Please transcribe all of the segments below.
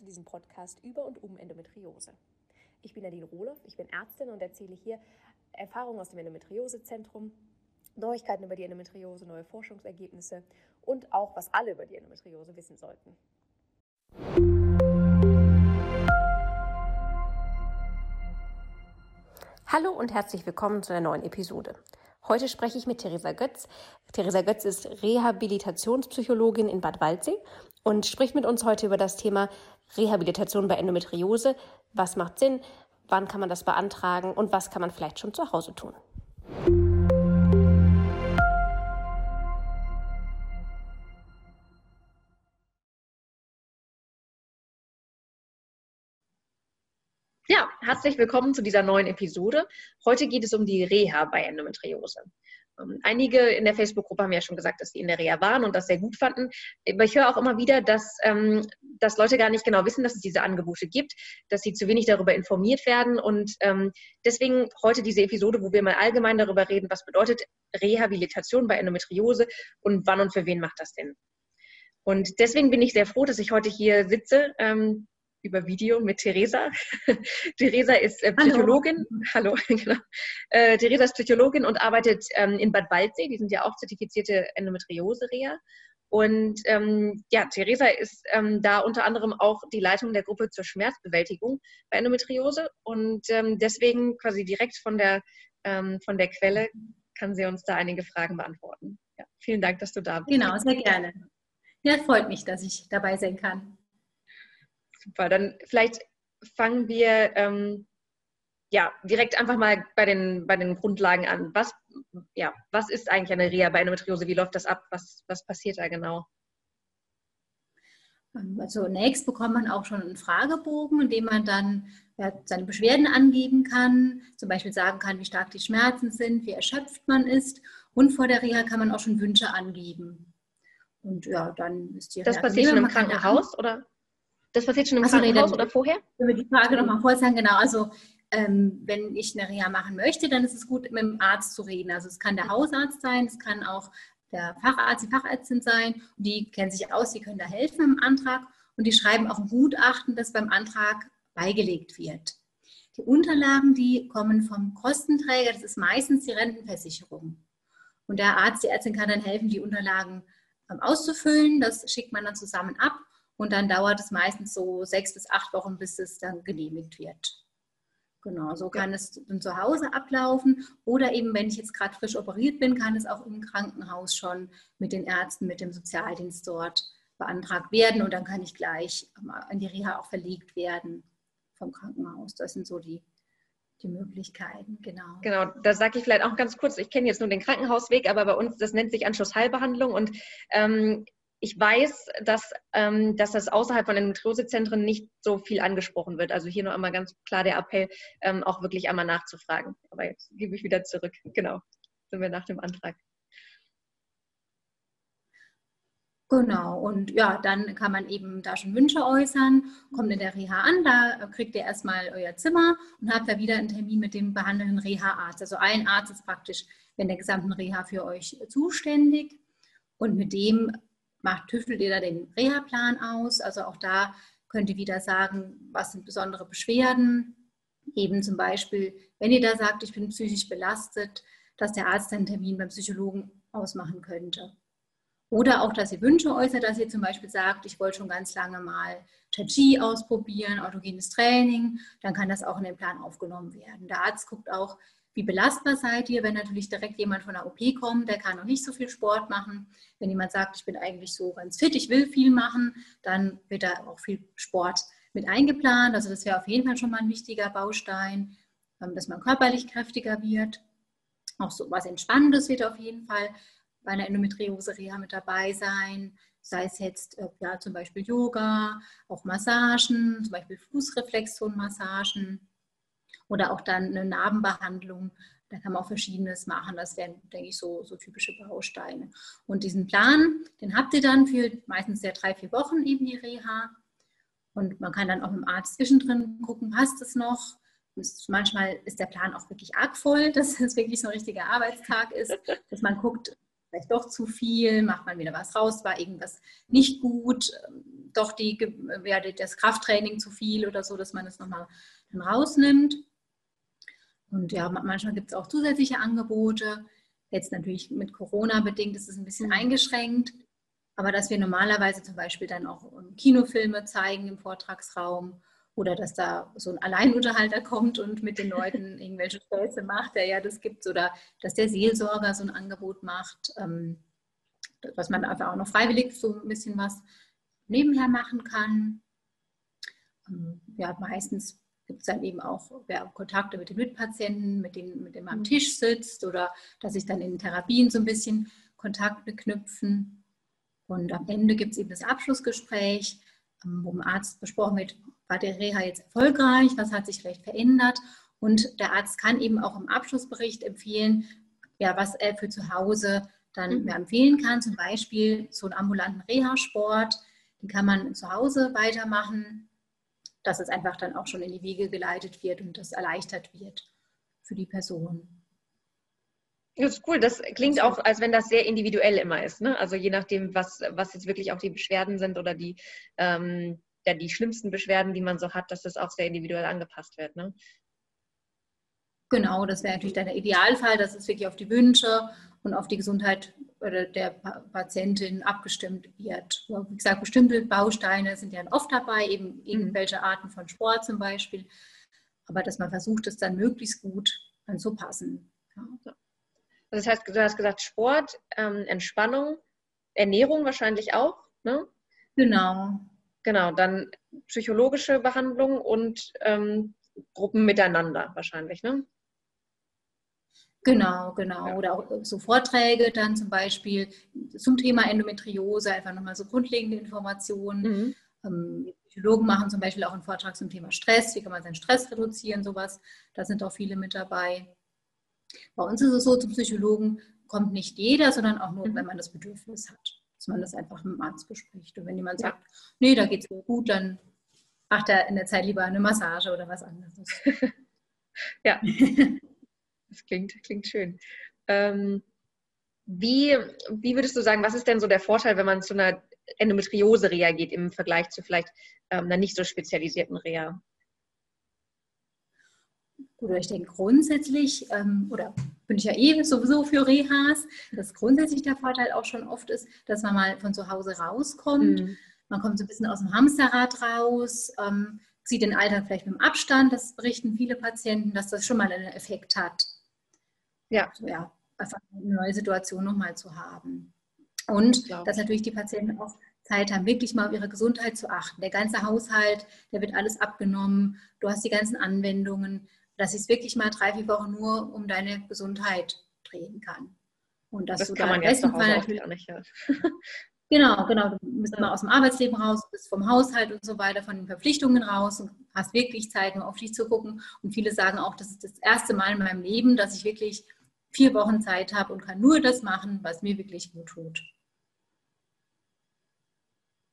zu diesem Podcast über und um Endometriose. Ich bin Nadine Rohloff, ich bin Ärztin und erzähle hier Erfahrungen aus dem Endometriosezentrum, Neuigkeiten über die Endometriose, neue Forschungsergebnisse und auch, was alle über die Endometriose wissen sollten. Hallo und herzlich willkommen zu einer neuen Episode. Heute spreche ich mit Theresa Götz. Theresa Götz ist Rehabilitationspsychologin in Bad Waldsee und spricht mit uns heute über das Thema Rehabilitation bei Endometriose. Was macht Sinn? Wann kann man das beantragen? Und was kann man vielleicht schon zu Hause tun? Ja, herzlich willkommen zu dieser neuen Episode. Heute geht es um die Reha bei Endometriose. Ähm, einige in der Facebook-Gruppe haben ja schon gesagt, dass sie in der Reha waren und das sehr gut fanden. Aber ich höre auch immer wieder, dass, ähm, dass Leute gar nicht genau wissen, dass es diese Angebote gibt, dass sie zu wenig darüber informiert werden. Und ähm, deswegen heute diese Episode, wo wir mal allgemein darüber reden, was bedeutet Rehabilitation bei Endometriose und wann und für wen macht das denn? Und deswegen bin ich sehr froh, dass ich heute hier sitze. Ähm, über Video mit Theresa. Theresa ist äh, Psychologin. Hallo, Hallo genau. Äh, Theresa ist Psychologin und arbeitet ähm, in Bad Waldsee. Die sind ja auch zertifizierte Endometriose-Reha. Und ähm, ja, Theresa ist ähm, da unter anderem auch die Leitung der Gruppe zur Schmerzbewältigung bei Endometriose. Und ähm, deswegen quasi direkt von der, ähm, von der Quelle kann sie uns da einige Fragen beantworten. Ja, vielen Dank, dass du da bist. Genau, sehr gerne. Ja, freut mich, dass ich dabei sein kann. Super, dann vielleicht fangen wir ähm, ja direkt einfach mal bei den, bei den Grundlagen an. Was, ja, was ist eigentlich eine Reha bei Endometriose? Wie läuft das ab? Was, was passiert da genau? Also zunächst bekommt man auch schon einen Fragebogen, in dem man dann ja, seine Beschwerden angeben kann, zum Beispiel sagen kann, wie stark die Schmerzen sind, wie erschöpft man ist. Und vor der Reha kann man auch schon Wünsche angeben. Und ja, dann ist die Das Reha passiert schon im Krankenhaus, oder? Das passiert schon im also, Krankenhaus oder vorher? Wenn wir die Frage nochmal vorher sagen, genau. Also ähm, wenn ich eine Reha machen möchte, dann ist es gut, mit dem Arzt zu reden. Also es kann der Hausarzt sein, es kann auch der Facharzt, die Fachärztin sein. die kennen sich aus, die können da helfen im Antrag. Und die schreiben auch ein Gutachten, das beim Antrag beigelegt wird. Die Unterlagen, die kommen vom Kostenträger, das ist meistens die Rentenversicherung. Und der Arzt, die Ärztin kann dann helfen, die Unterlagen ähm, auszufüllen. Das schickt man dann zusammen ab und dann dauert es meistens so sechs bis acht Wochen, bis es dann genehmigt wird. Genau, so kann es dann zu Hause ablaufen. Oder eben, wenn ich jetzt gerade frisch operiert bin, kann es auch im Krankenhaus schon mit den Ärzten, mit dem Sozialdienst dort beantragt werden. Und dann kann ich gleich in die Reha auch verlegt werden vom Krankenhaus. Das sind so die, die Möglichkeiten, genau. Genau, da sage ich vielleicht auch ganz kurz, ich kenne jetzt nur den Krankenhausweg, aber bei uns, das nennt sich Anschlussheilbehandlung und ähm, ich weiß, dass, ähm, dass das außerhalb von Endometriosezentren nicht so viel angesprochen wird. Also hier nur einmal ganz klar der Appell, ähm, auch wirklich einmal nachzufragen. Aber jetzt gebe ich wieder zurück. Genau, sind wir nach dem Antrag. Genau, und ja, dann kann man eben da schon Wünsche äußern, kommt in der Reha an, da kriegt ihr erstmal euer Zimmer und habt da wieder einen Termin mit dem behandelnden Reha-Arzt. Also ein Arzt ist praktisch in der gesamten Reha für euch zuständig und mit dem macht, tüftelt ihr da den Reha-Plan aus. Also auch da könnt ihr wieder sagen, was sind besondere Beschwerden. Eben zum Beispiel, wenn ihr da sagt, ich bin psychisch belastet, dass der Arzt einen Termin beim Psychologen ausmachen könnte. Oder auch, dass ihr Wünsche äußert, dass ihr zum Beispiel sagt, ich wollte schon ganz lange mal Tai Chi ausprobieren, autogenes Training, dann kann das auch in den Plan aufgenommen werden. Der Arzt guckt auch, wie belastbar seid ihr, wenn natürlich direkt jemand von der OP kommt, der kann noch nicht so viel Sport machen. Wenn jemand sagt, ich bin eigentlich so ganz fit, ich will viel machen, dann wird da auch viel Sport mit eingeplant. Also das wäre auf jeden Fall schon mal ein wichtiger Baustein, ähm, dass man körperlich kräftiger wird. Auch so was Entspannendes wird auf jeden Fall bei einer Endometriose-Reha mit dabei sein. Sei es jetzt äh, ja, zum Beispiel Yoga, auch Massagen, zum Beispiel Fußreflexzonenmassagen oder auch dann eine Narbenbehandlung. Da kann man auch Verschiedenes machen. Das wären, denke ich, so, so typische Bausteine. Und diesen Plan, den habt ihr dann für meistens ja drei, vier Wochen eben die Reha. Und man kann dann auch mit dem Arzt zwischendrin gucken, passt es noch? Manchmal ist der Plan auch wirklich arg voll, dass es wirklich so ein richtiger Arbeitstag ist, dass man guckt, vielleicht doch zu viel, macht man wieder was raus, war irgendwas nicht gut, doch die, ja, das Krafttraining zu viel oder so, dass man es nochmal dann rausnimmt. Und ja, manchmal gibt es auch zusätzliche Angebote. Jetzt natürlich mit Corona bedingt ist es ein bisschen eingeschränkt. Aber dass wir normalerweise zum Beispiel dann auch Kinofilme zeigen im Vortragsraum oder dass da so ein Alleinunterhalter kommt und mit den Leuten irgendwelche Späße macht, der ja das gibt, oder dass der Seelsorger so ein Angebot macht, ähm, was man einfach auch noch freiwillig so ein bisschen was nebenher machen kann. Ähm, ja, meistens gibt es dann eben auch Kontakte mit den Mitpatienten, mit denen, mit denen man am mhm. Tisch sitzt oder dass sich dann in Therapien so ein bisschen Kontakte knüpfen. Und am Ende gibt es eben das Abschlussgespräch, ähm, wo dem Arzt besprochen wird, war der Reha jetzt erfolgreich, was hat sich vielleicht verändert. Und der Arzt kann eben auch im Abschlussbericht empfehlen, ja, was er für zu Hause dann mhm. empfehlen kann. Zum Beispiel so einen ambulanten Reha-Sport, den kann man zu Hause weitermachen, dass es einfach dann auch schon in die Wege geleitet wird und das erleichtert wird für die Person. Das ist cool. Das klingt auch, als wenn das sehr individuell immer ist. Ne? Also je nachdem, was, was jetzt wirklich auch die Beschwerden sind oder die, ähm, ja, die schlimmsten Beschwerden, die man so hat, dass das auch sehr individuell angepasst wird. Ne? Genau, das wäre natürlich dann der Idealfall, dass es wirklich auf die Wünsche und auf die Gesundheit der Patientin abgestimmt wird. Wie gesagt, bestimmte Bausteine sind ja oft dabei, eben mhm. irgendwelche Arten von Sport zum Beispiel, aber dass man versucht, es dann möglichst gut anzupassen. Ja. Das heißt, du hast gesagt Sport, ähm, Entspannung, Ernährung wahrscheinlich auch, ne? Genau. Genau, dann psychologische Behandlung und ähm, Gruppen miteinander wahrscheinlich, ne? Genau, genau. Oder auch so Vorträge dann zum Beispiel zum Thema Endometriose, einfach nochmal so grundlegende Informationen. Mhm. Ähm, Psychologen machen zum Beispiel auch einen Vortrag zum Thema Stress, wie kann man seinen Stress reduzieren, sowas. Da sind auch viele mit dabei. Bei uns ist es so, zum Psychologen kommt nicht jeder, sondern auch nur, mhm. wenn man das Bedürfnis hat, dass man das einfach mit dem Arzt bespricht. Und wenn jemand sagt, nee, da geht es mir gut, dann macht er in der Zeit lieber eine Massage oder was anderes. ja, das klingt, klingt schön. Ähm, wie, wie würdest du sagen, was ist denn so der Vorteil, wenn man zu einer Endometriose reagiert im Vergleich zu vielleicht ähm, einer nicht so spezialisierten Reha? oder ich denke grundsätzlich, ähm, oder bin ich ja eh sowieso für Rehas, dass grundsätzlich der Vorteil auch schon oft ist, dass man mal von zu Hause rauskommt. Mhm. Man kommt so ein bisschen aus dem Hamsterrad raus, ähm, sieht den Alltag vielleicht mit dem Abstand, das berichten viele Patienten, dass das schon mal einen Effekt hat. Ja. Ja, einfach eine neue Situation nochmal zu haben. Und dass natürlich die Patienten auch Zeit haben, wirklich mal auf ihre Gesundheit zu achten. Der ganze Haushalt, der wird alles abgenommen. Du hast die ganzen Anwendungen dass es wirklich mal drei, vier Wochen nur um deine Gesundheit drehen kann. Und dass das du kann da man jetzt Fall natürlich nicht. Ja. Genau, genau. Du bist ja. mal aus dem Arbeitsleben raus, bist vom Haushalt und so weiter, von den Verpflichtungen raus und hast wirklich Zeit, nur auf dich zu gucken. Und viele sagen auch, das ist das erste Mal in meinem Leben, dass ich wirklich vier Wochen Zeit habe und kann nur das machen, was mir wirklich gut tut.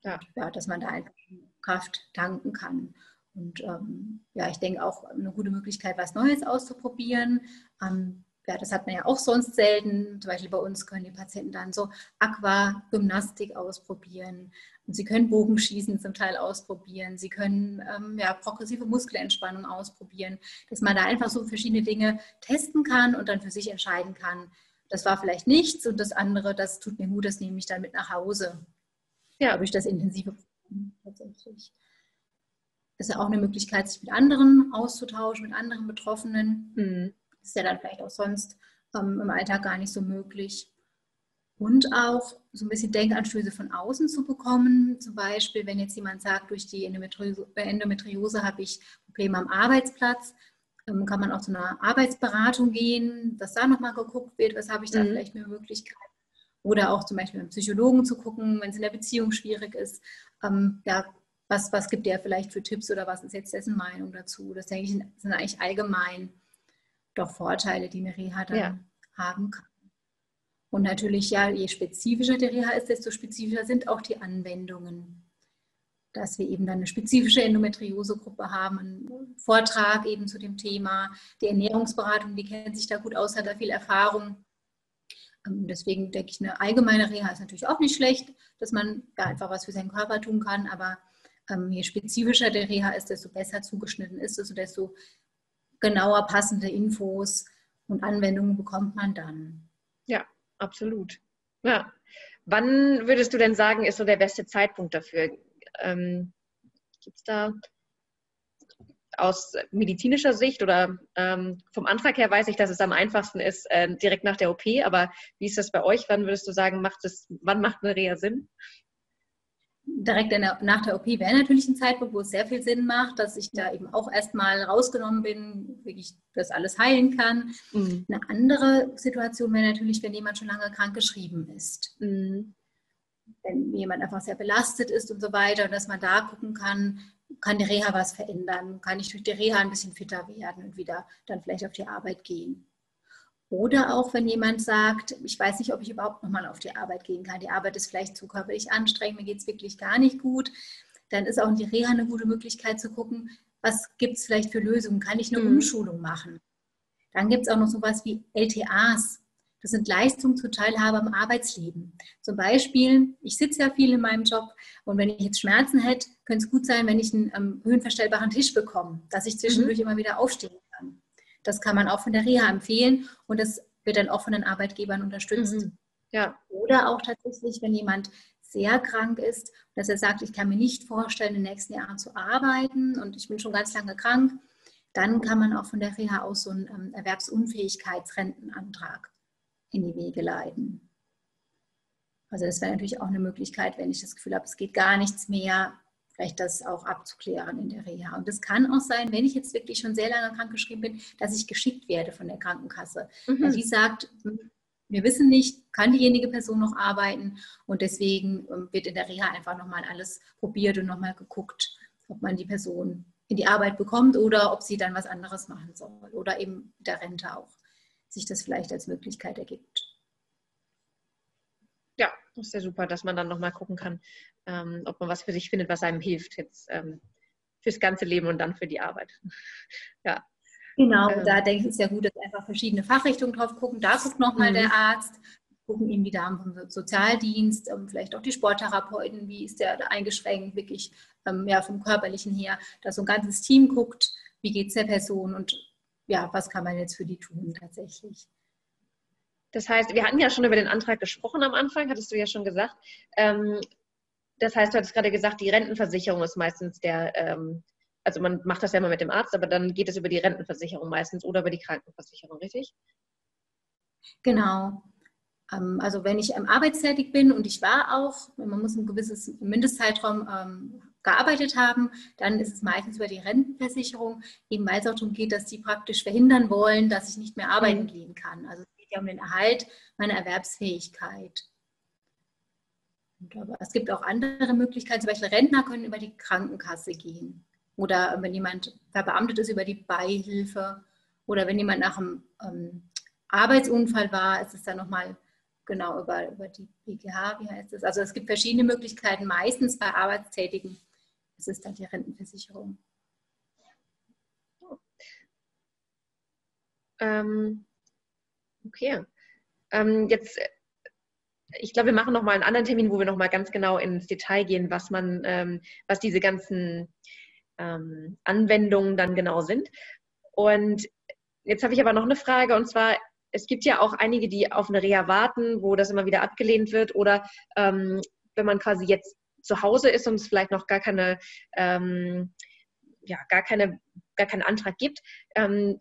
Ja, ja dass man da einfach Kraft tanken kann. Und ähm, ja, ich denke auch eine gute Möglichkeit, was Neues auszuprobieren. Ähm, ja, das hat man ja auch sonst selten. Zum Beispiel bei uns können die Patienten dann so Aquagymnastik ausprobieren. Und sie können Bogenschießen zum Teil ausprobieren. Sie können ähm, ja, progressive Muskelentspannung ausprobieren. Dass man da einfach so verschiedene Dinge testen kann und dann für sich entscheiden kann. Das war vielleicht nichts und das andere, das tut mir gut, das nehme ich dann mit nach Hause. Ja, durch das intensive tatsächlich ist ja auch eine Möglichkeit, sich mit anderen auszutauschen, mit anderen Betroffenen. Mhm. Ist ja dann vielleicht auch sonst ähm, im Alltag gar nicht so möglich. Und auch so ein bisschen Denkanstöße von außen zu bekommen. Zum Beispiel, wenn jetzt jemand sagt, durch die Endometriose, Endometriose habe ich Probleme am Arbeitsplatz, ähm, kann man auch zu einer Arbeitsberatung gehen, dass da nochmal geguckt wird, was habe ich da mhm. vielleicht für Möglichkeiten. Oder auch zum Beispiel mit einem Psychologen zu gucken, wenn es in der Beziehung schwierig ist. Ähm, ja, was, was gibt der vielleicht für Tipps oder was ist jetzt dessen Meinung dazu? Das denke ich, sind eigentlich allgemein doch Vorteile, die eine Reha dann ja. haben kann. Und natürlich, ja, je spezifischer die Reha ist, desto spezifischer sind auch die Anwendungen. Dass wir eben dann eine spezifische Endometriosegruppe haben, einen Vortrag eben zu dem Thema. Die Ernährungsberatung, die kennt sich da gut aus, hat da viel Erfahrung. Ähm, deswegen denke ich, eine allgemeine Reha ist natürlich auch nicht schlecht, dass man da einfach was für seinen Körper tun kann. Aber ähm, je spezifischer der Reha ist, desto besser zugeschnitten ist es und desto genauer passende Infos und Anwendungen bekommt man dann. Ja, absolut. Ja. Wann würdest du denn sagen, ist so der beste Zeitpunkt dafür? Ähm, Gibt es da aus medizinischer Sicht oder ähm, vom Antrag her weiß ich, dass es am einfachsten ist, äh, direkt nach der OP, aber wie ist das bei euch? Wann würdest du sagen, macht es, wann macht eine Reha Sinn? Direkt der, nach der OP wäre natürlich ein Zeitpunkt, wo es sehr viel Sinn macht, dass ich da eben auch erstmal rausgenommen bin, wirklich das alles heilen kann. Mhm. Eine andere Situation wäre natürlich, wenn jemand schon lange krank geschrieben ist. Mhm. Wenn jemand einfach sehr belastet ist und so weiter, dass man da gucken kann, kann die Reha was verändern? Kann ich durch die Reha ein bisschen fitter werden und wieder dann vielleicht auf die Arbeit gehen? Oder auch, wenn jemand sagt, ich weiß nicht, ob ich überhaupt nochmal auf die Arbeit gehen kann. Die Arbeit ist vielleicht zu körperlich anstrengend, mir geht es wirklich gar nicht gut. Dann ist auch in die Reha eine gute Möglichkeit zu gucken, was gibt es vielleicht für Lösungen? Kann ich eine mhm. Umschulung machen? Dann gibt es auch noch sowas wie LTAs. Das sind Leistungen zur Teilhabe am Arbeitsleben. Zum Beispiel, ich sitze ja viel in meinem Job und wenn ich jetzt Schmerzen hätte, könnte es gut sein, wenn ich einen ähm, höhenverstellbaren Tisch bekomme, dass ich zwischendurch mhm. immer wieder aufstehen kann. Das kann man auch von der Reha empfehlen und das wird dann auch von den Arbeitgebern unterstützt. Mhm. Ja. Oder auch tatsächlich, wenn jemand sehr krank ist, dass er sagt, ich kann mir nicht vorstellen, in den nächsten Jahren zu arbeiten und ich bin schon ganz lange krank, dann kann man auch von der Reha aus so einen ähm, Erwerbsunfähigkeitsrentenantrag in die Wege leiten. Also das wäre natürlich auch eine Möglichkeit, wenn ich das Gefühl habe, es geht gar nichts mehr, vielleicht das auch abzuklären in der Reha. Und es kann auch sein, wenn ich jetzt wirklich schon sehr lange krankgeschrieben bin, dass ich geschickt werde von der Krankenkasse. Mhm. Weil die sagt, hm, wir wissen nicht, kann diejenige Person noch arbeiten und deswegen ähm, wird in der Reha einfach nochmal alles probiert und nochmal geguckt, ob man die Person in die Arbeit bekommt oder ob sie dann was anderes machen soll oder eben der Rente auch sich das vielleicht als Möglichkeit ergibt. Das ist ja super, dass man dann nochmal gucken kann, ähm, ob man was für sich findet, was einem hilft jetzt ähm, fürs ganze Leben und dann für die Arbeit. ja. Genau, ähm. da denke ich, ist ja gut, dass einfach verschiedene Fachrichtungen drauf gucken. Da guckt nochmal mhm. der Arzt, gucken eben die Damen vom Sozialdienst, ähm, vielleicht auch die Sporttherapeuten, wie ist der eingeschränkt, wirklich ähm, ja, vom Körperlichen her, dass so ein ganzes Team guckt, wie geht es der Person und ja, was kann man jetzt für die tun tatsächlich. Das heißt, wir hatten ja schon über den Antrag gesprochen am Anfang, hattest du ja schon gesagt. Ähm, das heißt, du hattest gerade gesagt, die Rentenversicherung ist meistens der, ähm, also man macht das ja immer mit dem Arzt, aber dann geht es über die Rentenversicherung meistens oder über die Krankenversicherung, richtig? Genau. Ähm, also wenn ich arbeitstätig bin und ich war auch, man muss ein gewisses Mindestzeitraum ähm, gearbeitet haben, dann ist es meistens über die Rentenversicherung, eben weil es auch darum geht, dass die praktisch verhindern wollen, dass ich nicht mehr arbeiten mhm. gehen kann. Also geht um den Erhalt meiner Erwerbsfähigkeit. aber es gibt auch andere Möglichkeiten, zum Beispiel Rentner können über die Krankenkasse gehen oder wenn jemand verbeamtet ist über die Beihilfe oder wenn jemand nach einem ähm, Arbeitsunfall war, ist es dann nochmal genau über, über die BGH, wie heißt es? Also es gibt verschiedene Möglichkeiten, meistens bei Arbeitstätigen ist es dann die Rentenversicherung. Ähm, Okay. Ähm, jetzt, äh, ich glaube, wir machen nochmal einen anderen Termin, wo wir nochmal ganz genau ins Detail gehen, was man, ähm, was diese ganzen ähm, Anwendungen dann genau sind. Und jetzt habe ich aber noch eine Frage und zwar, es gibt ja auch einige, die auf eine Reha warten, wo das immer wieder abgelehnt wird oder ähm, wenn man quasi jetzt zu Hause ist und es vielleicht noch gar keine, ähm, ja, gar keine, gar keinen Antrag gibt, ähm,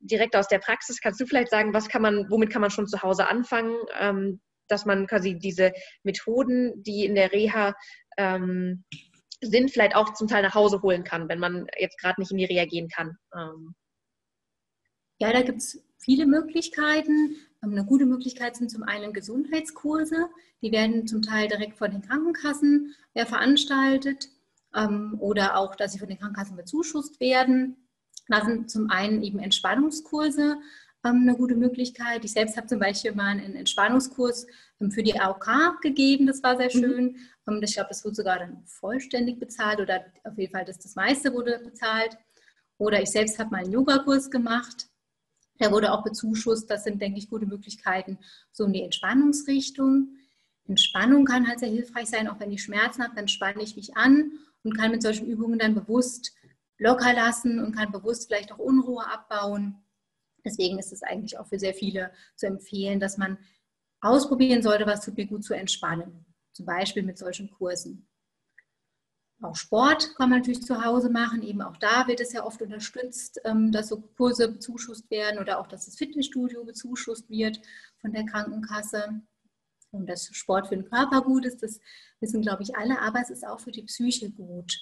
direkt aus der Praxis, kannst du vielleicht sagen, was kann man, womit kann man schon zu Hause anfangen, ähm, dass man quasi diese Methoden, die in der Reha ähm, sind, vielleicht auch zum Teil nach Hause holen kann, wenn man jetzt gerade nicht in die Reha gehen kann. Ähm. Ja, da gibt es viele Möglichkeiten. Ähm, eine gute Möglichkeit sind zum einen Gesundheitskurse. Die werden zum Teil direkt von den Krankenkassen ja, veranstaltet ähm, oder auch, dass sie von den Krankenkassen bezuschusst werden. Da sind zum einen eben Entspannungskurse ähm, eine gute Möglichkeit. Ich selbst habe zum Beispiel mal einen Entspannungskurs ähm, für die AOK gegeben, das war sehr mhm. schön. Mhm. ich glaube, das wurde sogar dann vollständig bezahlt oder auf jeden Fall das, das meiste wurde bezahlt. Oder ich selbst habe mal einen Yogakurs gemacht. Der wurde auch bezuschusst. Das sind, denke ich, gute Möglichkeiten so in die Entspannungsrichtung. Entspannung kann halt sehr hilfreich sein, auch wenn ich Schmerzen habe, dann spanne ich mich an und kann mit solchen Übungen dann bewusst locker lassen und kann bewusst vielleicht auch Unruhe abbauen. Deswegen ist es eigentlich auch für sehr viele zu empfehlen, dass man ausprobieren sollte, was tut mir gut zu entspannen. Zum Beispiel mit solchen Kursen. Auch Sport kann man natürlich zu Hause machen. Eben auch da wird es ja oft unterstützt, ähm, dass so Kurse bezuschusst werden oder auch, dass das Fitnessstudio bezuschusst wird von der Krankenkasse. Und dass Sport für den Körper gut ist, das wissen, glaube ich, alle, aber es ist auch für die Psyche gut.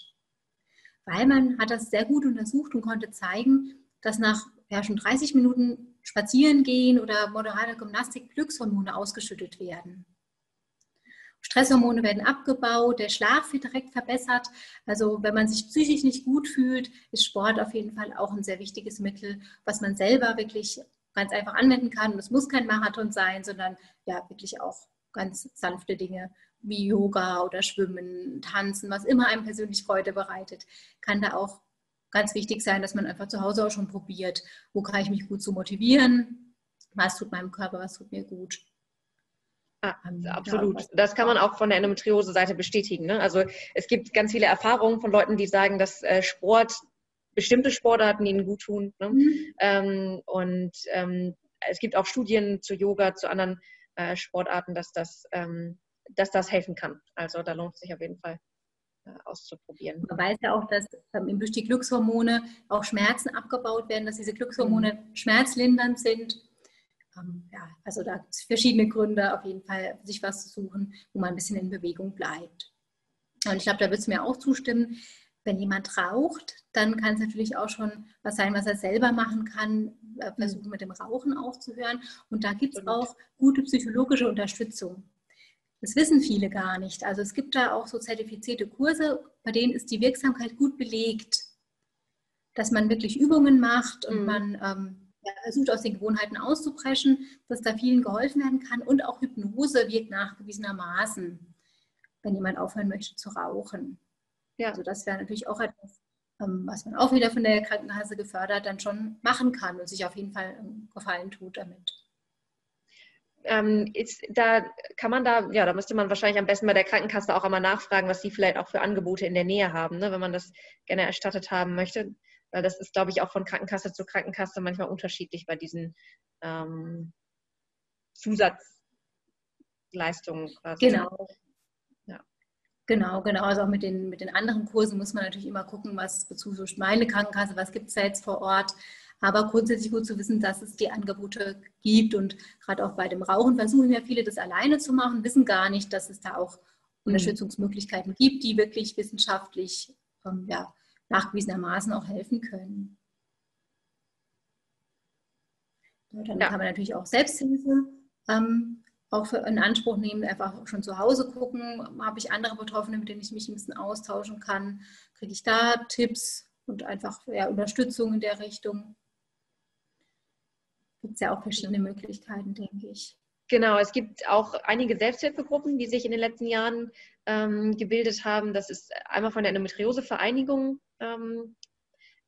Weil man hat das sehr gut untersucht und konnte zeigen, dass nach ja, schon 30 Minuten spazieren gehen oder moderate Gymnastik Glückshormone ausgeschüttet werden. Stresshormone werden abgebaut, der Schlaf wird direkt verbessert. Also wenn man sich psychisch nicht gut fühlt, ist Sport auf jeden Fall auch ein sehr wichtiges Mittel, was man selber wirklich ganz einfach anwenden kann. Und es muss kein Marathon sein, sondern ja wirklich auch ganz sanfte Dinge wie Yoga oder Schwimmen, Tanzen, was immer einem persönlich Freude bereitet, kann da auch ganz wichtig sein, dass man einfach zu Hause auch schon probiert, wo kann ich mich gut zu motivieren, was tut meinem Körper, was tut mir gut. Ah, absolut. Das kann man auch von der Endometriose-Seite bestätigen. Ne? Also es gibt ganz viele Erfahrungen von Leuten, die sagen, dass äh, Sport, bestimmte Sportarten ihnen gut tun. Ne? Mhm. Ähm, und ähm, es gibt auch Studien zu Yoga, zu anderen äh, Sportarten, dass das, ähm, dass das helfen kann. Also da lohnt es sich auf jeden Fall äh, auszuprobieren. Man weiß ja auch, dass ähm, durch die Glückshormone auch Schmerzen abgebaut werden, dass diese Glückshormone mhm. schmerzlindernd sind. Ähm, ja, also da gibt es verschiedene Gründe, auf jeden Fall sich was zu suchen, wo man ein bisschen in Bewegung bleibt. Und ich glaube, da wird es mir auch zustimmen, wenn jemand raucht, dann kann es natürlich auch schon was sein, was er selber machen kann, äh, versuchen mit dem Rauchen aufzuhören. Und da gibt es auch gute psychologische Unterstützung. Das wissen viele gar nicht. Also es gibt da auch so zertifizierte Kurse, bei denen ist die Wirksamkeit gut belegt, dass man wirklich Übungen macht und mhm. man ähm, versucht aus den Gewohnheiten auszubrechen, dass da vielen geholfen werden kann und auch Hypnose wirkt nachgewiesenermaßen, wenn jemand aufhören möchte zu rauchen. Ja. Also das wäre natürlich auch etwas, ähm, was man auch wieder von der Krankenkasse gefördert dann schon machen kann und sich auf jeden Fall Gefallen tut damit. Ähm, ist, da kann man da, ja, da müsste man wahrscheinlich am besten bei der Krankenkasse auch einmal nachfragen, was sie vielleicht auch für Angebote in der Nähe haben, ne, wenn man das gerne erstattet haben möchte. Weil das ist, glaube ich, auch von Krankenkasse zu Krankenkasse manchmal unterschiedlich bei diesen ähm, Zusatzleistungen. Quasi. Genau. Genau, genau. Also auch mit den, mit den anderen Kursen muss man natürlich immer gucken, was bezuschusst meine Krankenkasse, was gibt es da jetzt vor Ort. Aber grundsätzlich gut zu wissen, dass es die Angebote gibt. Und gerade auch bei dem Rauchen versuchen ja viele, das alleine zu machen, wissen gar nicht, dass es da auch Unterstützungsmöglichkeiten gibt, die wirklich wissenschaftlich ähm, ja, nachgewiesenermaßen auch helfen können. Dann ja. kann man natürlich auch Selbsthilfe ähm, auch für in Anspruch nehmen, einfach schon zu Hause gucken, habe ich andere Betroffene, mit denen ich mich ein bisschen austauschen kann, kriege ich da Tipps und einfach ja, Unterstützung in der Richtung. Gibt es ja auch verschiedene Möglichkeiten, denke ich. Genau, es gibt auch einige Selbsthilfegruppen, die sich in den letzten Jahren ähm, gebildet haben. Das ist einmal von der Endometriose-Vereinigung ähm,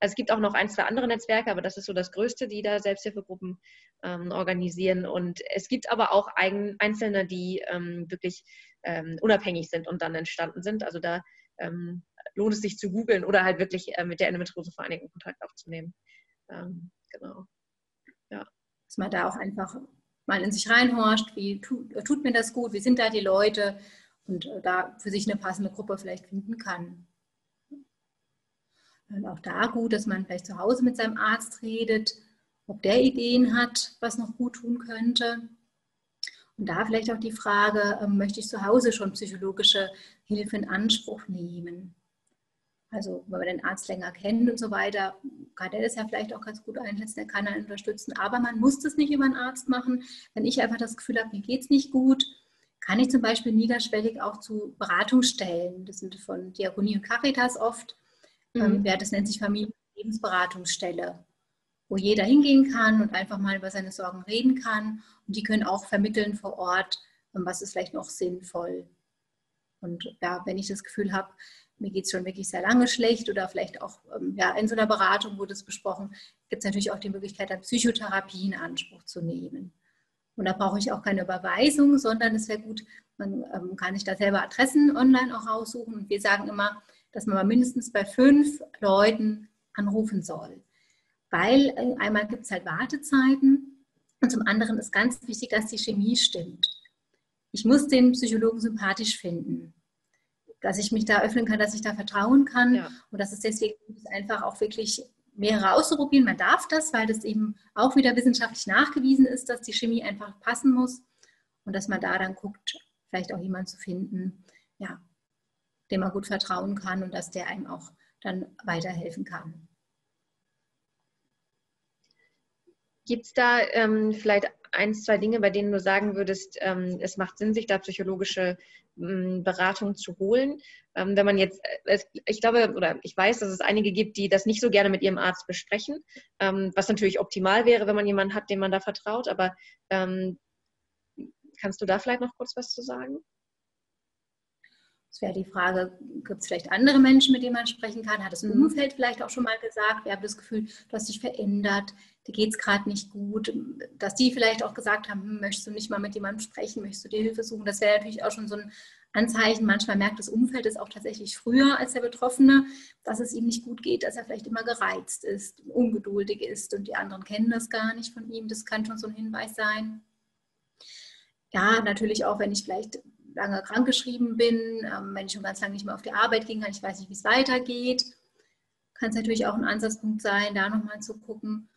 es gibt auch noch ein, zwei andere Netzwerke, aber das ist so das Größte, die da Selbsthilfegruppen ähm, organisieren. Und es gibt aber auch ein, Einzelne, die ähm, wirklich ähm, unabhängig sind und dann entstanden sind. Also da ähm, lohnt es sich zu googeln oder halt wirklich äh, mit der Endometriosevereinigung Kontakt aufzunehmen. Genau. Dass man da auch einfach mal in sich reinhorcht, wie tut, tut mir das gut, wie sind da die Leute und äh, da für sich eine passende Gruppe vielleicht finden kann. Und auch da gut, dass man vielleicht zu Hause mit seinem Arzt redet, ob der Ideen hat, was noch gut tun könnte. Und da vielleicht auch die Frage, ähm, möchte ich zu Hause schon psychologische Hilfe in Anspruch nehmen? Also wenn man den Arzt länger kennt und so weiter, kann er das ja vielleicht auch ganz gut einschätzen, er kann einen unterstützen. Aber man muss das nicht über einen Arzt machen. Wenn ich einfach das Gefühl habe, mir geht es nicht gut, kann ich zum Beispiel niederschwellig auch zu Beratungsstellen, das sind von Diakonie und Caritas oft, ähm, mhm. Das nennt sich Familienlebensberatungsstelle, wo jeder hingehen kann und einfach mal über seine Sorgen reden kann. Und die können auch vermitteln vor Ort, ähm, was ist vielleicht noch sinnvoll. Und ja, wenn ich das Gefühl habe, mir geht es schon wirklich sehr lange schlecht oder vielleicht auch ähm, ja, in so einer Beratung wurde es besprochen, gibt es natürlich auch die Möglichkeit, dann Psychotherapie in Anspruch zu nehmen. Und da brauche ich auch keine Überweisung, sondern es wäre gut, man ähm, kann sich da selber Adressen online auch raussuchen. Und wir sagen immer, dass man mal mindestens bei fünf Leuten anrufen soll. Weil äh, einmal gibt es halt Wartezeiten und zum anderen ist ganz wichtig, dass die Chemie stimmt. Ich muss den Psychologen sympathisch finden, dass ich mich da öffnen kann, dass ich da vertrauen kann ja. und dass es deswegen einfach auch wirklich mehrere auszuprobieren. Man darf das, weil das eben auch wieder wissenschaftlich nachgewiesen ist, dass die Chemie einfach passen muss und dass man da dann guckt, vielleicht auch jemanden zu finden, ja, dem man gut vertrauen kann und dass der einem auch dann weiterhelfen kann. Gibt es da ähm, vielleicht ein, zwei Dinge, bei denen du sagen würdest, ähm, es macht Sinn, sich da psychologische ähm, Beratung zu holen? Ähm, wenn man jetzt, äh, ich glaube oder ich weiß, dass es einige gibt, die das nicht so gerne mit ihrem Arzt besprechen, ähm, was natürlich optimal wäre, wenn man jemanden hat, dem man da vertraut. Aber kannst du da vielleicht noch kurz was zu sagen? Es wäre die Frage, gibt es vielleicht andere Menschen, mit denen man sprechen kann? Hat es im mhm. Umfeld vielleicht auch schon mal gesagt? Wir haben das Gefühl, du hast dich verändert, dir geht es gerade nicht gut. Dass die vielleicht auch gesagt haben, hm, möchtest du nicht mal mit jemandem sprechen, möchtest du dir Hilfe suchen? Das wäre natürlich auch schon so ein Anzeichen. Manchmal merkt das Umfeld es auch tatsächlich früher als der Betroffene, dass es ihm nicht gut geht, dass er vielleicht immer gereizt ist, ungeduldig ist und die anderen kennen das gar nicht von ihm. Das kann schon so ein Hinweis sein. Ja, natürlich auch, wenn ich vielleicht lange krankgeschrieben bin, ähm, wenn ich schon ganz lange nicht mehr auf die Arbeit ging, ich weiß nicht, wie es weitergeht, kann es natürlich auch ein Ansatzpunkt sein, da nochmal zu gucken.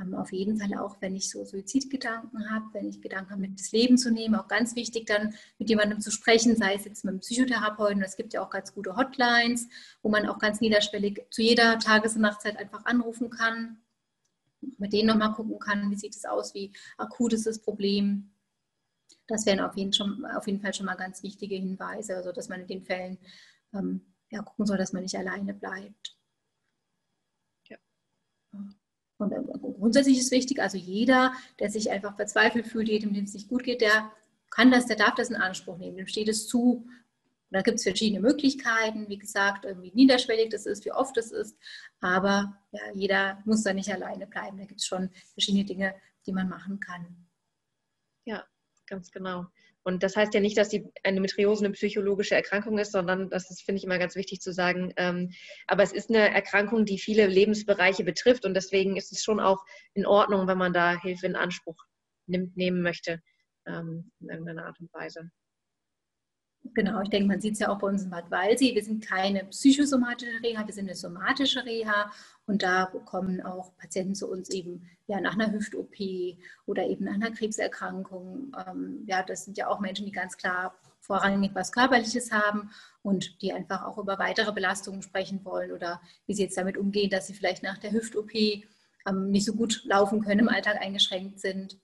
Ähm, auf jeden Fall auch, wenn ich so Suizidgedanken habe, wenn ich Gedanken habe, mit das Leben zu nehmen, auch ganz wichtig, dann mit jemandem zu sprechen, sei es jetzt mit einem Psychotherapeuten. Es gibt ja auch ganz gute Hotlines, wo man auch ganz niederschwellig zu jeder Tages- und Nachtzeit einfach anrufen kann, mit denen nochmal gucken kann, wie sieht es aus, wie akut ist das Problem. Das wären auf jeden, schon, auf jeden Fall schon mal ganz wichtige Hinweise, also dass man in den Fällen ähm, ja, gucken soll, dass man nicht alleine bleibt. Ja. Und äh, grundsätzlich ist wichtig, also jeder, der sich einfach verzweifelt fühlt, jedem, dem es nicht gut geht, der kann das, der darf das in Anspruch nehmen, dem steht es zu. da gibt es verschiedene Möglichkeiten, wie gesagt, wie niederschwellig das ist, wie oft das ist. Aber ja, jeder muss da nicht alleine bleiben. Da gibt es schon verschiedene Dinge, die man machen kann. Ja, ganz genau. Und das heißt ja nicht, dass die Endometriose eine psychologische Erkrankung ist, sondern das finde ich, immer ganz wichtig zu sagen. Ähm, aber es ist eine Erkrankung, die viele Lebensbereiche betrifft und deswegen ist es schon auch in Ordnung, wenn man da Hilfe in Anspruch nimmt, nehmen möchte, ähm, in irgendeiner Art und Weise. Genau, ich denke, man sieht es ja auch bei uns in Bad Waldsee. Wir sind keine psychosomatische Reha, wir sind eine somatische Reha. Und da kommen auch Patienten zu uns eben ja, nach einer Hüft-OP oder eben nach einer Krebserkrankung. Ähm, ja, das sind ja auch Menschen, die ganz klar vorrangig was Körperliches haben und die einfach auch über weitere Belastungen sprechen wollen oder wie sie jetzt damit umgehen, dass sie vielleicht nach der Hüft-OP ähm, nicht so gut laufen können, im Alltag eingeschränkt sind.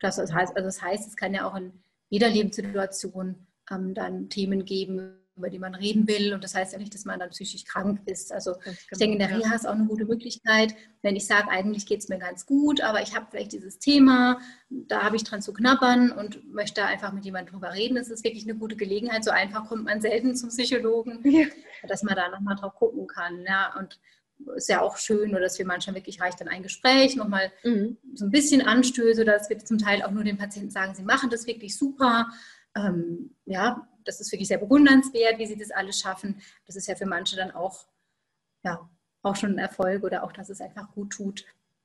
Das heißt, also das heißt, es kann ja auch in jeder Lebenssituation ähm, dann Themen geben, über die man reden will. Und das heißt ja nicht, dass man dann psychisch krank ist. Also ich denke, in der Reha ist auch eine gute Möglichkeit, wenn ich sage, eigentlich geht es mir ganz gut, aber ich habe vielleicht dieses Thema, da habe ich dran zu knabbern und möchte einfach mit jemandem drüber reden. Das ist wirklich eine gute Gelegenheit. So einfach kommt man selten zum Psychologen, ja. dass man da nochmal drauf gucken kann. Ja, und ist ja auch schön, oder dass wir manchmal wirklich reicht dann ein Gespräch, nochmal mhm. so ein bisschen Anstöße, dass wir zum Teil auch nur den Patienten sagen, sie machen das wirklich super. Ähm, ja, das ist wirklich sehr bewundernswert, wie sie das alles schaffen. Das ist ja für manche dann auch, ja, auch schon ein Erfolg oder auch, dass es einfach gut tut,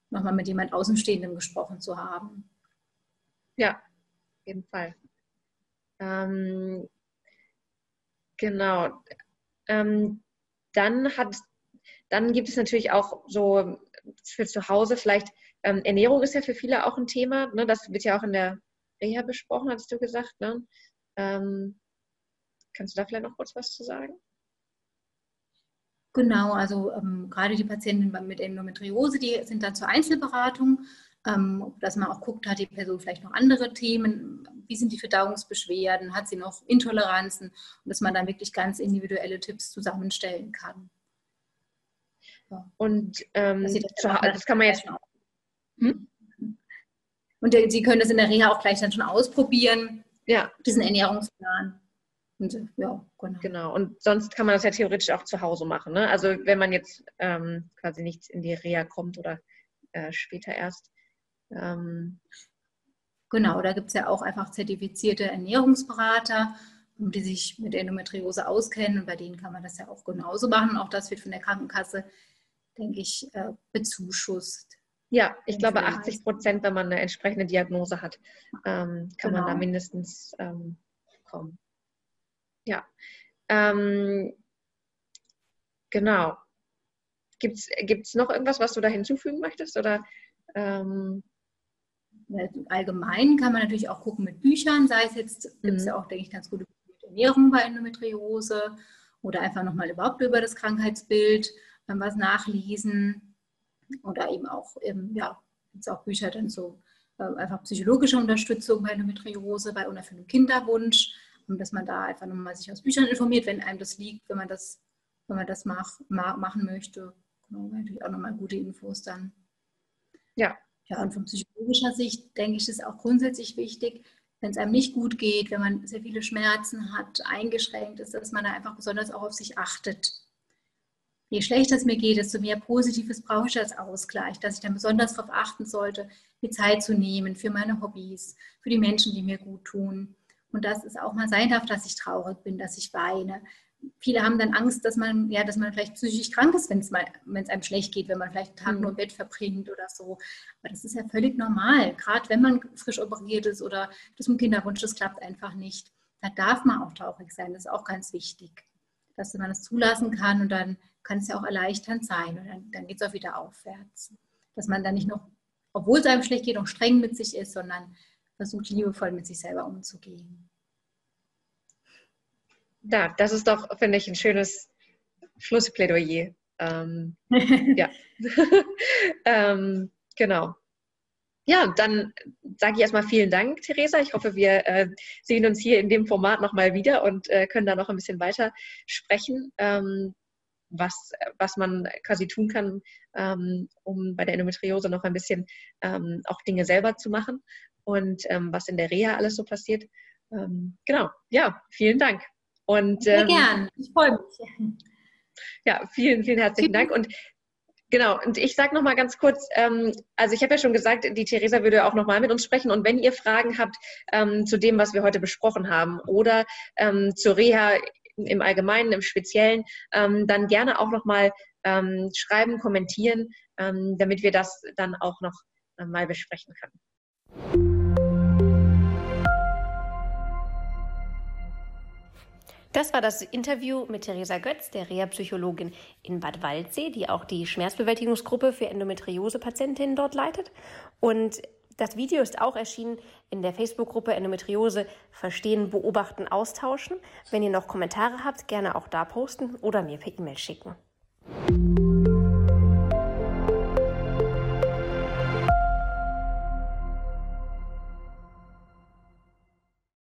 nochmal mit jemand Außenstehendem gesprochen zu haben. Ja, auf jeden Fall. Ähm, genau. Ähm, dann hat dann gibt es natürlich auch so für zu Hause vielleicht, ähm, Ernährung ist ja für viele auch ein Thema. Ne? Das wird ja auch in der Reha besprochen, hast du gesagt. Ne? Ähm, kannst du da vielleicht noch kurz was zu sagen? Genau, also ähm, gerade die Patienten mit Endometriose, die sind dann zur Einzelberatung, ähm, dass man auch guckt, hat die Person vielleicht noch andere Themen, wie sind die Verdauungsbeschwerden, hat sie noch Intoleranzen und dass man dann wirklich ganz individuelle Tipps zusammenstellen kann. Und ähm, das, das, kann man jetzt. Hm? Und Sie können das in der Reha auch gleich dann schon ausprobieren, ja. diesen Ernährungsplan. Und, ja, genau. Genau. Und sonst kann man das ja theoretisch auch zu Hause machen. Ne? Also wenn man jetzt ähm, quasi nicht in die Reha kommt oder äh, später erst. Ähm, genau, da gibt es ja auch einfach zertifizierte Ernährungsberater, die sich mit Endometriose auskennen. Und bei denen kann man das ja auch genauso machen. Auch das wird von der Krankenkasse, denke ich, äh, bezuschusst. Ja, ich glaube 80 Prozent, wenn man eine entsprechende Diagnose hat, ähm, kann genau. man da genau. mindestens ähm, kommen. Ja. Ähm, genau. Gibt es noch irgendwas, was du da hinzufügen möchtest? Oder, ähm, Allgemein kann man natürlich auch gucken mit Büchern, sei es jetzt, gibt es mhm. ja auch, denke ich, ganz gute Ernährung bei Endometriose oder einfach nochmal überhaupt über das Krankheitsbild was nachlesen oder eben auch, eben, ja, gibt auch Bücher dann so äh, einfach psychologische Unterstützung bei Endometriose, bei unerfülltem Kinderwunsch und dass man da einfach nochmal sich aus Büchern informiert, wenn einem das liegt, wenn man das, wenn man das mach, ma, machen möchte. Genau, natürlich auch nochmal gute Infos dann. Ja. Ja, und von psychologischer Sicht denke ich, ist auch grundsätzlich wichtig, wenn es einem nicht gut geht, wenn man sehr viele Schmerzen hat, eingeschränkt ist, dass man da einfach besonders auch auf sich achtet. Je schlechter es mir geht, desto mehr Positives brauche ich als Ausgleich, dass ich dann besonders darauf achten sollte, die Zeit zu nehmen für meine Hobbys, für die Menschen, die mir gut tun. Und dass es auch mal sein darf, dass ich traurig bin, dass ich weine. Viele haben dann Angst, dass man, ja, dass man vielleicht psychisch krank ist, wenn es mal, wenn es einem schlecht geht, wenn man vielleicht einen Tag mhm. nur im Bett verbringt oder so. Aber das ist ja völlig normal. Gerade wenn man frisch operiert ist oder das mit Kinderwunsch, das klappt einfach nicht. Da darf man auch traurig sein. Das ist auch ganz wichtig, dass man das zulassen kann und dann kann es ja auch erleichternd sein. Und dann, dann geht es auch wieder aufwärts. Dass man dann nicht noch, obwohl es einem schlecht geht, noch streng mit sich ist, sondern versucht liebevoll mit sich selber umzugehen. Ja, das ist doch, finde ich, ein schönes Schlussplädoyer. Ähm, ja, ähm, genau. Ja, dann sage ich erstmal vielen Dank, Theresa. Ich hoffe, wir äh, sehen uns hier in dem Format nochmal wieder und äh, können da noch ein bisschen weiter sprechen, ähm, was, was man quasi tun kann, ähm, um bei der Endometriose noch ein bisschen ähm, auch Dinge selber zu machen und ähm, was in der Reha alles so passiert. Ähm, genau, ja, vielen Dank. Und, Sehr ähm, gern, ich freue mich. Ja, vielen, vielen herzlichen Dank. Und Genau, und ich sage nochmal ganz kurz, ähm, also ich habe ja schon gesagt, die Theresa würde auch nochmal mit uns sprechen und wenn ihr Fragen habt ähm, zu dem, was wir heute besprochen haben oder ähm, zur Reha im Allgemeinen, im Speziellen, ähm, dann gerne auch nochmal ähm, schreiben, kommentieren, ähm, damit wir das dann auch noch äh, mal besprechen können. Das war das Interview mit Theresa Götz, der Reha-Psychologin in Bad Waldsee, die auch die Schmerzbewältigungsgruppe für Endometriose-Patientinnen dort leitet. Und das Video ist auch erschienen in der Facebook-Gruppe Endometriose Verstehen, Beobachten, Austauschen. Wenn ihr noch Kommentare habt, gerne auch da posten oder mir per E-Mail schicken.